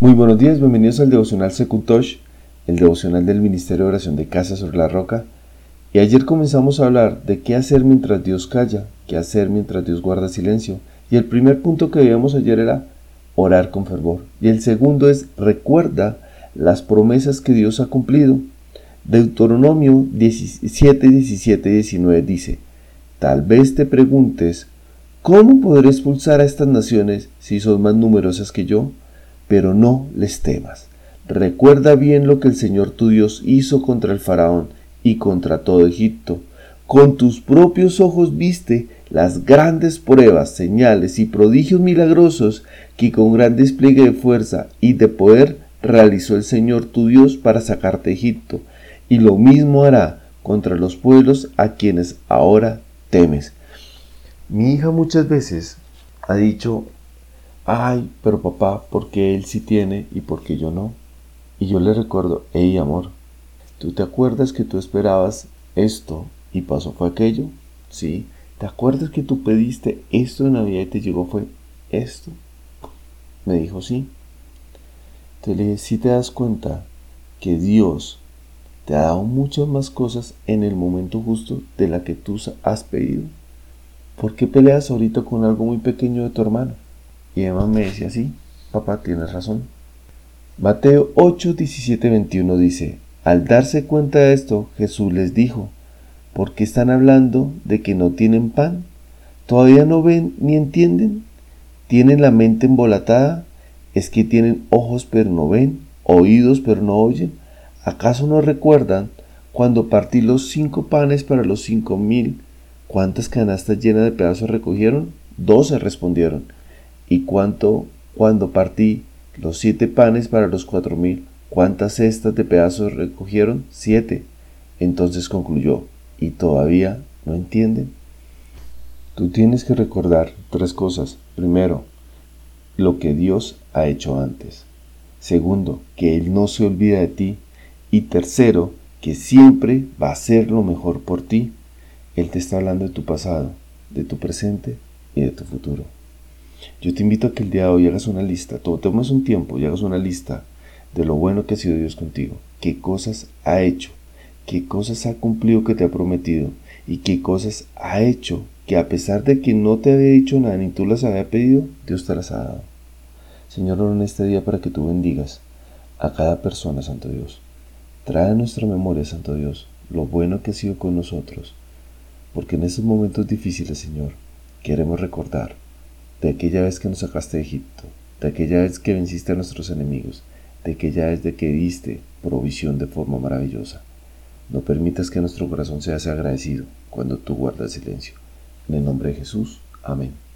Muy buenos días, bienvenidos al devocional Secutosh, el devocional del Ministerio de Oración de Casa sobre la Roca. Y ayer comenzamos a hablar de qué hacer mientras Dios calla, qué hacer mientras Dios guarda silencio. Y el primer punto que veíamos ayer era orar con fervor. Y el segundo es recuerda las promesas que Dios ha cumplido. Deuteronomio 17, 17 y 19 dice, Tal vez te preguntes, ¿cómo podré expulsar a estas naciones si son más numerosas que yo? Pero no les temas. Recuerda bien lo que el Señor tu Dios hizo contra el faraón y contra todo Egipto. Con tus propios ojos viste las grandes pruebas, señales y prodigios milagrosos que con gran despliegue de fuerza y de poder realizó el Señor tu Dios para sacarte de Egipto, y lo mismo hará contra los pueblos a quienes ahora temes. Mi hija muchas veces ha dicho ay, pero papá, ¿por qué él sí tiene y por qué yo no? Y yo le recuerdo, hey amor, ¿tú te acuerdas que tú esperabas esto y pasó fue aquello? Sí. ¿Te acuerdas que tú pediste esto de Navidad y te llegó fue esto? Me dijo sí. Te le dije, si te das cuenta que Dios te ha dado muchas más cosas en el momento justo de la que tú has pedido. ¿Por qué peleas ahorita con algo muy pequeño de tu hermano? Y Emma me decía, sí, papá, tienes razón. Mateo 8, 17, 21 dice, al darse cuenta de esto, Jesús les dijo, ¿por qué están hablando de que no tienen pan? ¿Todavía no ven ni entienden? ¿Tienen la mente embolatada? ¿Es que tienen ojos pero no ven? ¿Oídos pero no oyen? ¿Acaso no recuerdan cuando partí los cinco panes para los cinco mil? ¿Cuántas canastas llenas de pedazos recogieron? Doce respondieron. ¿Y cuánto cuando partí los siete panes para los cuatro mil? ¿Cuántas cestas de pedazos recogieron? Siete. Entonces concluyó, ¿y todavía no entienden? Tú tienes que recordar tres cosas. Primero, lo que Dios ha hecho antes. Segundo, que Él no se olvida de ti. Y tercero, que siempre va a hacer lo mejor por ti. Él te está hablando de tu pasado, de tu presente y de tu futuro. Yo te invito a que el día de hoy hagas una lista, todo tomes un tiempo y hagas una lista de lo bueno que ha sido Dios contigo, qué cosas ha hecho, qué cosas ha cumplido que te ha prometido y qué cosas ha hecho que a pesar de que no te había dicho nada ni tú las había pedido, Dios te las ha dado. Señor, en este día para que tú bendigas a cada persona, Santo Dios. Trae a nuestra memoria, Santo Dios, lo bueno que ha sido con nosotros, porque en estos momentos difíciles, Señor, queremos recordar de aquella vez que nos sacaste de Egipto, de aquella vez que venciste a nuestros enemigos, de aquella vez de que diste provisión de forma maravillosa. No permitas que nuestro corazón sea agradecido cuando tú guardas silencio. En el nombre de Jesús. Amén. Amén.